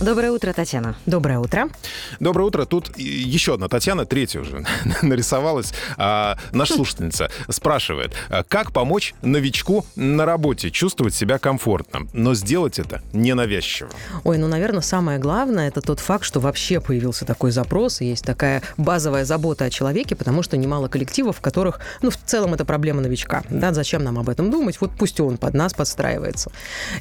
Доброе утро, Татьяна. Доброе утро. Доброе утро. Тут еще одна Татьяна, третья уже нарисовалась. А, наша слушательница спрашивает, а как помочь новичку на работе чувствовать себя комфортно, но сделать это ненавязчиво? Ой, ну, наверное, самое главное это тот факт, что вообще появился такой запрос, и есть такая базовая забота о человеке, потому что немало коллективов, в которых, ну, в целом это проблема новичка. Да, зачем нам об этом думать? Вот пусть он под нас подстраивается.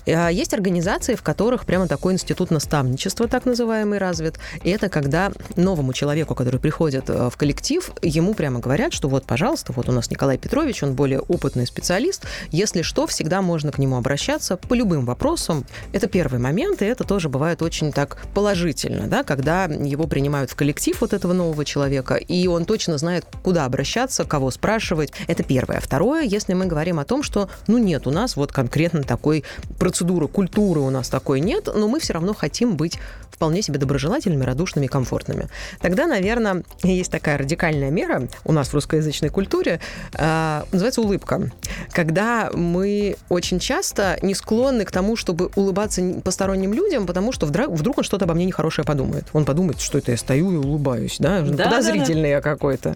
А есть организации, в которых прямо такой институт наставника наставничество, так называемый, развит. И это когда новому человеку, который приходит э, в коллектив, ему прямо говорят, что вот, пожалуйста, вот у нас Николай Петрович, он более опытный специалист, если что, всегда можно к нему обращаться по любым вопросам. Это первый момент, и это тоже бывает очень так положительно, да, когда его принимают в коллектив вот этого нового человека, и он точно знает, куда обращаться, кого спрашивать. Это первое. Второе, если мы говорим о том, что, ну, нет у нас вот конкретно такой процедуры, культуры у нас такой нет, но мы все равно хотим быть вполне себе доброжелательными, радушными, комфортными. Тогда, наверное, есть такая радикальная мера у нас в русскоязычной культуре, э, называется улыбка. Когда мы очень часто не склонны к тому, чтобы улыбаться посторонним людям, потому что вдруг, вдруг он что-то обо мне нехорошее подумает. Он подумает, что это я стою и улыбаюсь, да, да подозрительный да, да. я какой-то.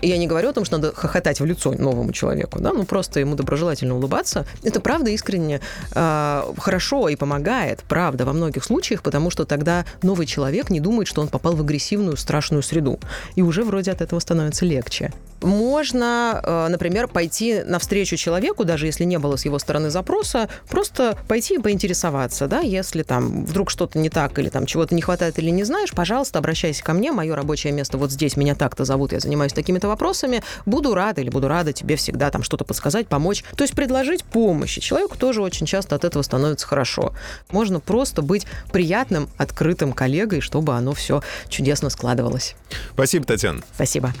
И я не говорю о том, что надо хохотать в лицо новому человеку, да, ну просто ему доброжелательно улыбаться. Это правда искренне э, хорошо и помогает, правда, во многих случаях, потому что тогда новый человек не думает, что он попал в агрессивную, страшную среду. И уже вроде от этого становится легче. Можно, э, например, пойти навстречу человеку, даже если не было с его стороны запроса, просто пойти и поинтересоваться, да, если там вдруг что-то не так или там чего-то не хватает или не знаешь, пожалуйста, обращайся ко мне, мое рабочее место вот здесь, меня так-то зовут, я занимаюсь такими-то вопросами, буду рада или буду рада тебе всегда там что-то подсказать, помочь. То есть предложить помощь. И человеку тоже очень часто от этого становится хорошо. Можно просто быть приятным, открытым коллегой, чтобы оно все чудесно складывалось. Спасибо, Татьяна. Спасибо.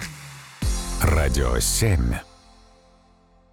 Радио 7.